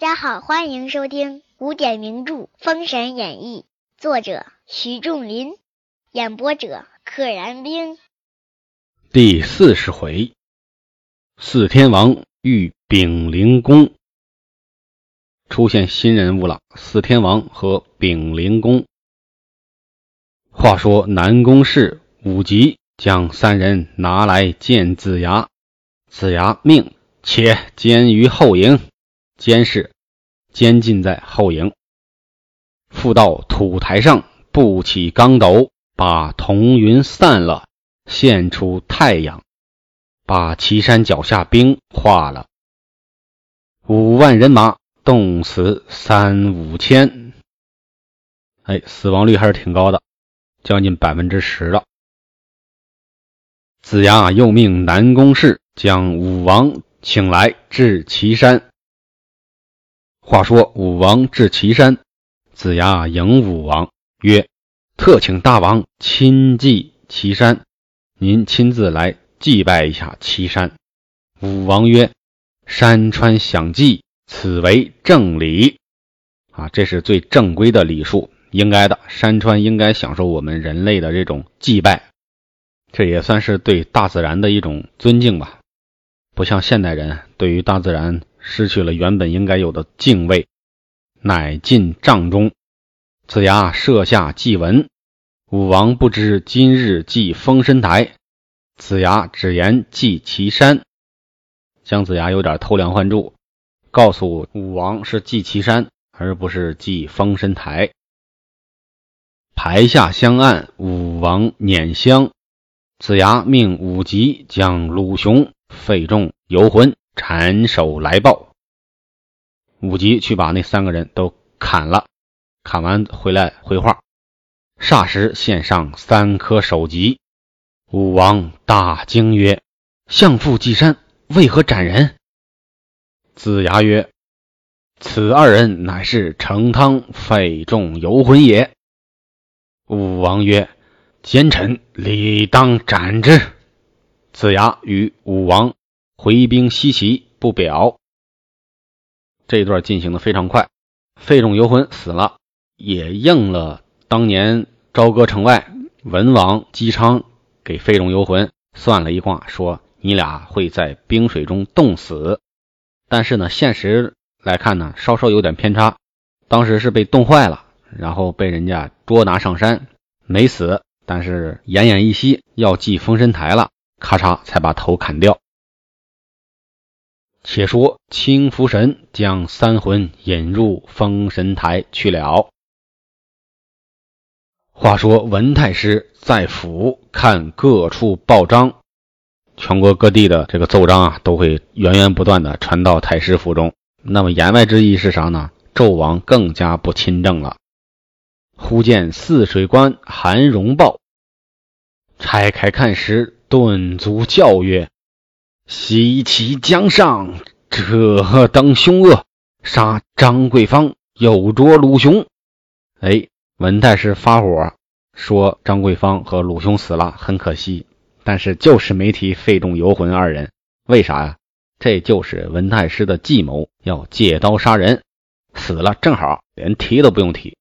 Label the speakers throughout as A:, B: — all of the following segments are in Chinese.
A: 大家好，欢迎收听古典名著《封神演义》，作者徐仲林，演播者可燃冰。
B: 第四十回，四天王遇丙灵公，出现新人物了。四天王和丙灵公。话说南宫氏、武吉将三人拿来见子牙，子牙命且监于后营，监视监禁在后营。复到土台上布起钢斗，把彤云散了，现出太阳，把岐山脚下冰化了。五万人马冻死三五千，哎，死亡率还是挺高的。将近百分之十了。子牙又命南宫氏将武王请来至岐山。话说武王至岐山，子牙迎武王曰：“特请大王亲祭岐山，您亲自来祭拜一下岐山。”武王曰：“山川享祭，此为正礼。”啊，这是最正规的礼数。应该的，山川应该享受我们人类的这种祭拜，这也算是对大自然的一种尊敬吧。不像现代人对于大自然失去了原本应该有的敬畏。乃进帐中，子牙设下祭文。武王不知今日祭封神台，子牙只言祭岐山。姜子牙有点偷梁换柱，告诉武王是祭岐山，而不是祭封神台。台下香案，武王拈香。子牙命武吉将鲁雄、费仲、游魂斩首来报。武吉去把那三个人都砍了，砍完回来回话。霎时献上三颗首级。武王大惊曰：“相父祭山，为何斩人？”子牙曰：“此二人乃是成汤、费仲、游魂也。”武王曰：“奸臣理当斩之。”子牙与武王回兵西岐，不表。这一段进行的非常快。费仲游魂死了，也应了当年朝歌城外文王姬昌给费仲游魂算了一卦，说你俩会在冰水中冻死。但是呢，现实来看呢，稍稍有点偏差。当时是被冻坏了。然后被人家捉拿上山，没死，但是奄奄一息，要祭封神台了，咔嚓才把头砍掉。且说青福神将三魂引入封神台去了。话说文太师在府看各处报章，全国各地的这个奏章啊，都会源源不断的传到太师府中。那么言外之意是啥呢？纣王更加不亲政了。忽见泗水关韩荣报，拆开看时，顿足叫曰：“西岐江上，这等凶恶，杀张桂芳，又捉鲁雄。”哎，文太师发火说：“张桂芳和鲁雄死了，很可惜，但是就是没提费仲、游魂二人，为啥呀？这就是文太师的计谋，要借刀杀人，死了正好，连提都不用提。”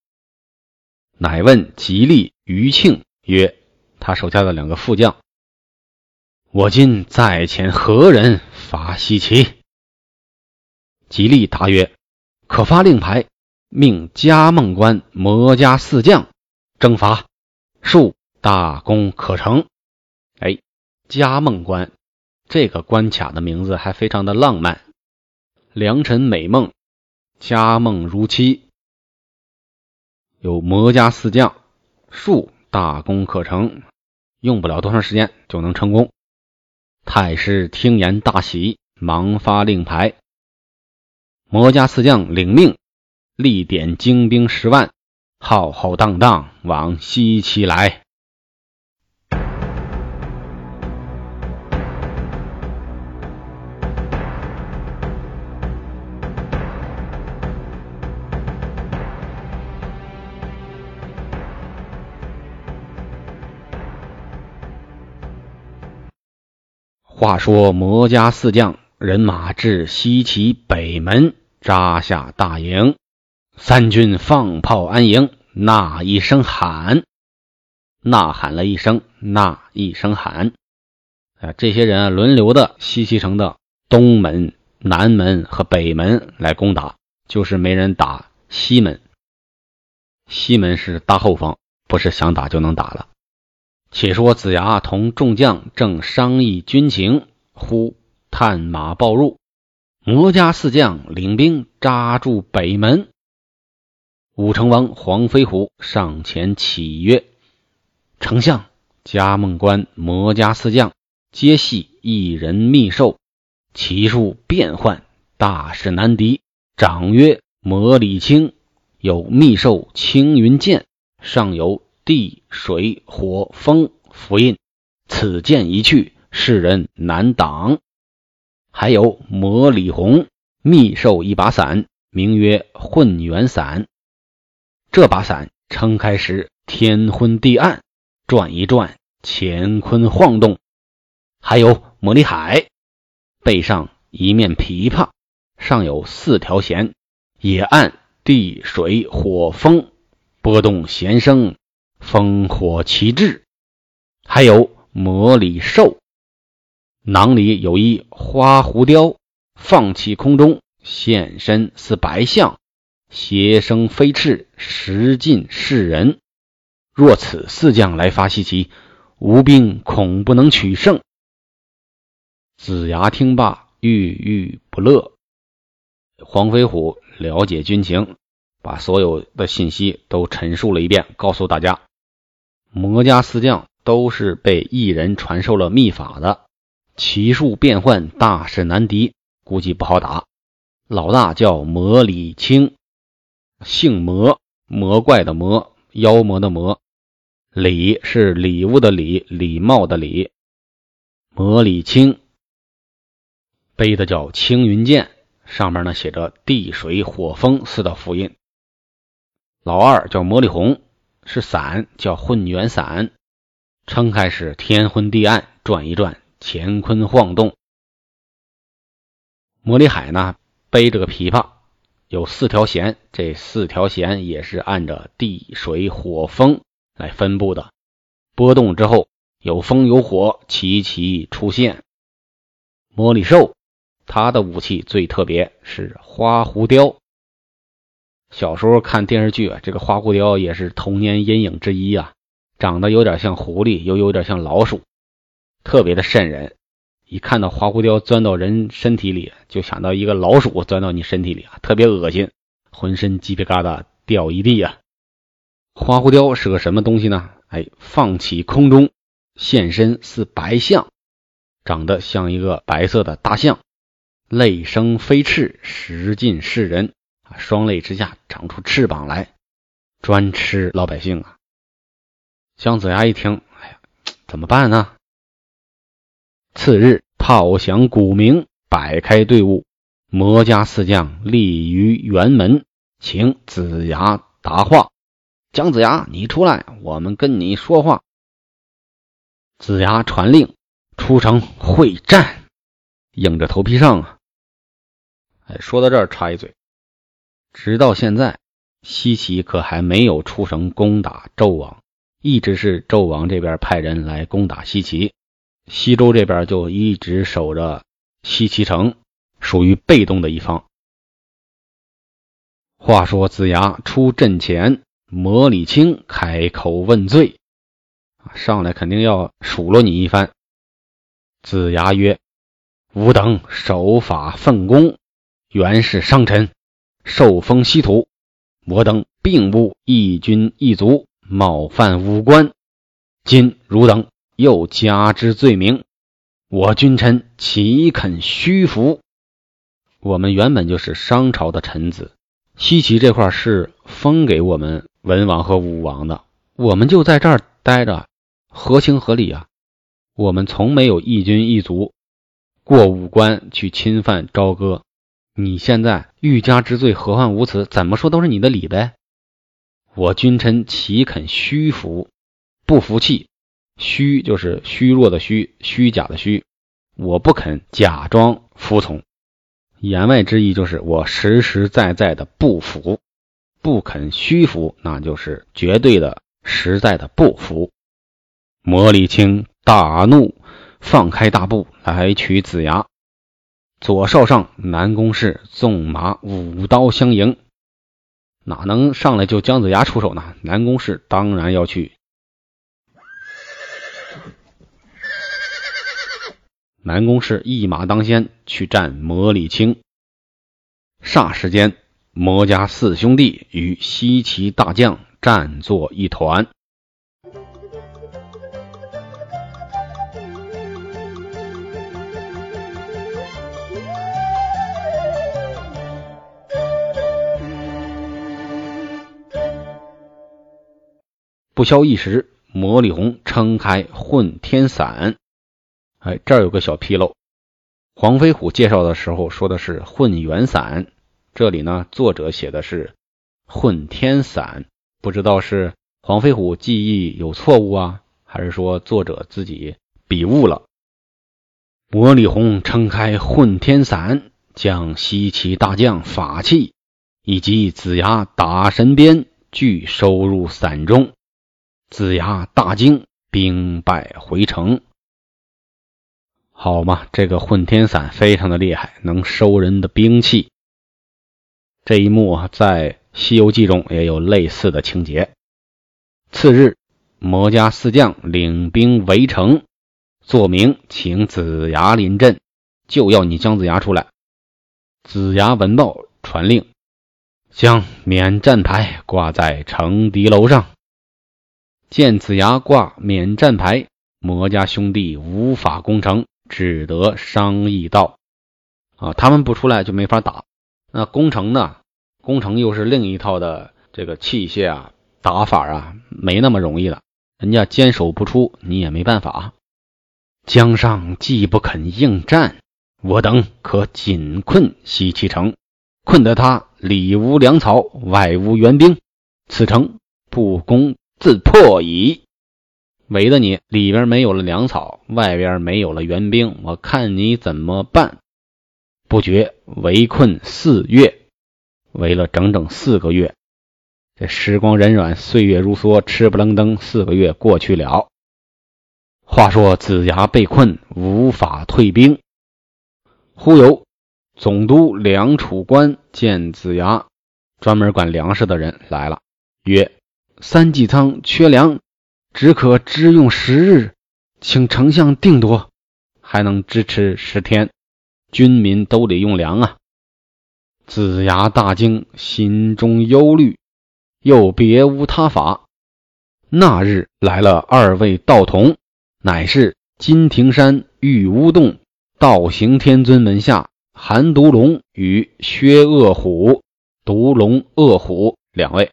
B: 乃问吉利、余庆曰：“他手下的两个副将，我今在前何人伐西岐？”吉利答曰：“可发令牌，命嘉梦关魔家四将征伐，数大功可成。”哎，嘉梦关这个关卡的名字还非常的浪漫，良辰美梦，佳梦如期。有魔家四将，数大功可成，用不了多长时间就能成功。太师听言大喜，忙发令牌。魔家四将领命，立点精兵十万，浩浩荡荡往西岐来。话说魔家四将人马至西岐北门，扎下大营，三军放炮安营，呐一声喊，呐喊了一声，呐一声喊。啊，这些人啊，轮流的西岐城的东门、南门和北门来攻打，就是没人打西门。西门是大后方，不是想打就能打了。且说子牙同众将正商议军情，忽探马报入，魔家四将领兵扎住北门。武成王黄飞虎上前启曰：“丞相，嘉梦关魔家四将。”皆系一人密授，其数变幻，大势难敌。长曰魔礼青，有密授青云剑，上有地水火风符印。此剑一去，世人难挡。还有魔礼红，密兽一把伞，名曰混元伞。这把伞撑开时，天昏地暗，转一转，乾坤晃动。还有魔力海，背上一面琵琶，上有四条弦，也按地水火风波动弦声，烽火旗帜。还有魔里兽，囊里有一花狐雕，放弃空中，现身似白象，斜生飞翅，食尽世人。若此四将来伐西岐，吴兵恐不能取胜。子牙听罢，郁郁不乐。黄飞虎了解军情，把所有的信息都陈述了一遍，告诉大家：魔家四将都是被异人传授了秘法的，奇术变幻，大势难敌，估计不好打。老大叫魔礼青，姓魔，魔怪的魔，妖魔的魔。礼是礼物的礼，礼貌的礼。魔礼青。背的叫青云剑，上面呢写着地水火风四道符印。老二叫魔力红，是伞，叫混元伞，撑开是天昏地暗，转一转，乾坤晃动。魔力海呢背着个琵琶，有四条弦，这四条弦也是按着地水火风来分布的，波动之后有风有火齐齐出现。魔力兽。他的武器最特别，是花狐雕。小时候看电视剧，这个花狐雕也是童年阴影之一啊。长得有点像狐狸，又有点像老鼠，特别的瘆人。一看到花狐雕钻到人身体里，就想到一个老鼠钻到你身体里啊，特别恶心，浑身鸡皮疙瘩掉一地啊。花狐雕是个什么东西呢？哎，放起空中，现身似白象，长得像一个白色的大象。泪生飞翅，食尽世人啊！双泪之下长出翅膀来，专吃老百姓啊！姜子牙一听，哎呀，怎么办呢？次日炮响鼓鸣，摆开队伍，魔家四将立于辕门，请子牙答话。姜子牙，你出来，我们跟你说话。子牙传令，出城会战，硬着头皮上啊！哎，说到这儿插一嘴，直到现在，西岐可还没有出城攻打纣王，一直是纣王这边派人来攻打西岐，西周这边就一直守着西岐城，属于被动的一方。话说子牙出阵前，魔礼青开口问罪，上来肯定要数落你一番。子牙曰：“吾等守法奉公。”原是商臣，受封西土，我等并无一君一族，冒犯武官。今汝等又加之罪名，我君臣岂肯屈服？我们原本就是商朝的臣子，西岐这块是封给我们文王和武王的，我们就在这儿待着，合情合理啊。我们从没有一君一族过五关去侵犯朝歌。你现在欲加之罪，何患无辞？怎么说都是你的理呗。我君臣岂肯虚服？不服气，虚就是虚弱的虚，虚假的虚。我不肯假装服从。言外之意就是我实实在在的不服，不肯虚服，那就是绝对的、实在的不服。魔礼青大怒，放开大步来取子牙。左少上南宫氏纵马舞刀相迎，哪能上来就姜子牙出手呢？南宫氏当然要去。南宫氏一马当先去战魔礼青。霎时间，魔家四兄弟与西岐大将战作一团。不消一时，魔力红撑开混天伞。哎，这儿有个小纰漏。黄飞虎介绍的时候说的是混元伞，这里呢作者写的是混天伞，不知道是黄飞虎记忆有错误啊，还是说作者自己笔误了？魔力红撑开混天伞，将西岐大将法器以及子牙打神鞭俱收入伞中。子牙大惊，兵败回城。好嘛，这个混天伞非常的厉害，能收人的兵器。这一幕啊，在《西游记》中也有类似的情节。次日，魔家四将领兵围城，作名请子牙临阵，就要你姜子牙出来。子牙闻报，传令，将免战牌挂在城敌楼上。见子牙挂免战牌，魔家兄弟无法攻城，只得商议道：“啊，他们不出来就没法打。那攻城呢？攻城又是另一套的这个器械啊，打法啊，没那么容易了。人家坚守不出，你也没办法。江上既不肯应战，我等可紧困西岐城，困得他里无粮草，外无援兵，此城不攻。”自破矣！围的你里边没有了粮草，外边没有了援兵，我看你怎么办？不觉围困四月，围了整整四个月。这时光荏苒，岁月如梭，吃不楞登，四个月过去了。话说子牙被困，无法退兵。忽有总督粮储官见子牙，专门管粮食的人来了，曰。三季仓缺粮，只可支用十日，请丞相定夺，还能支持十天。军民都得用粮啊！子牙大惊，心中忧虑，又别无他法。那日来了二位道童，乃是金庭山玉乌洞道行天尊门下韩独龙与薛恶虎独龙恶虎两位。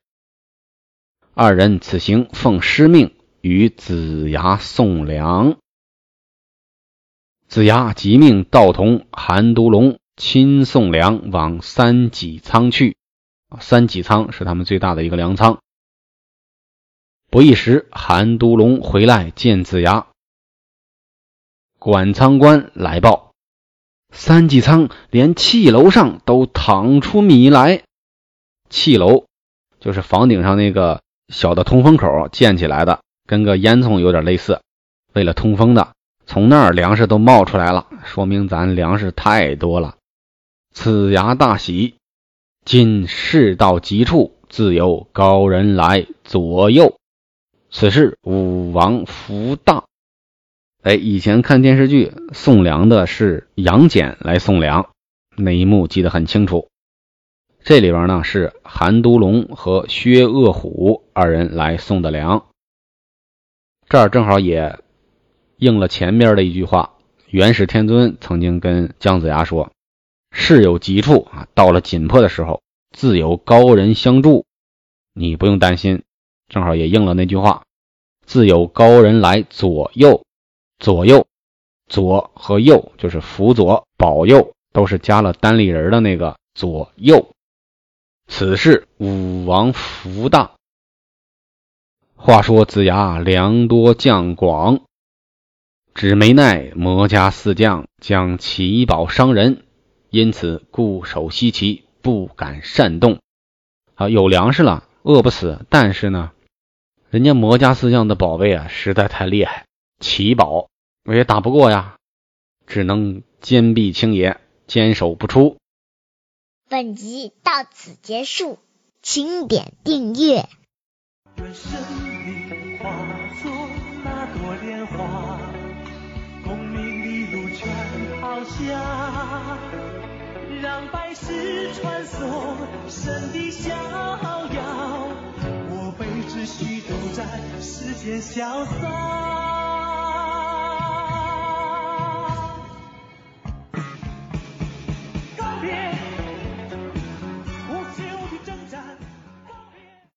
B: 二人此行奉师命与子牙送粮，子牙即命道童韩独龙亲送粮往三戟仓去。三戟仓是他们最大的一个粮仓。不一时，韩独龙回来见子牙，管仓官来报，三戟仓连气楼上都淌出米来。气楼就是房顶上那个。小的通风口建起来的，跟个烟囱有点类似，为了通风的。从那儿粮食都冒出来了，说明咱粮食太多了。子牙大喜，今事到急处，自有高人来左右。此事武王福大。哎，以前看电视剧送粮的是杨戬来送粮，那一幕记得很清楚。这里边呢是韩都龙和薛恶虎二人来送的粮，这儿正好也应了前面的一句话。元始天尊曾经跟姜子牙说：“事有急处啊，到了紧迫的时候，自有高人相助，你不用担心。”正好也应了那句话：“自有高人来左右，左右，左和右就是辅佐、保佑，都是加了单立人的那个左右。”此事武王福大。话说子牙粮多将广，只没奈魔家四将将奇宝伤人，因此固守西岐，不敢擅动。啊，有粮食了，饿不死，但是呢，人家魔家四将的宝贝啊，实在太厉害，奇宝我也打不过呀，只能坚壁清野，坚守不出。
A: 本集到此结束，请点订阅。
C: 愿生命化作那朵莲花，功名利禄全抛下，让百世传颂神的逍遥。我辈只需都在世间潇洒。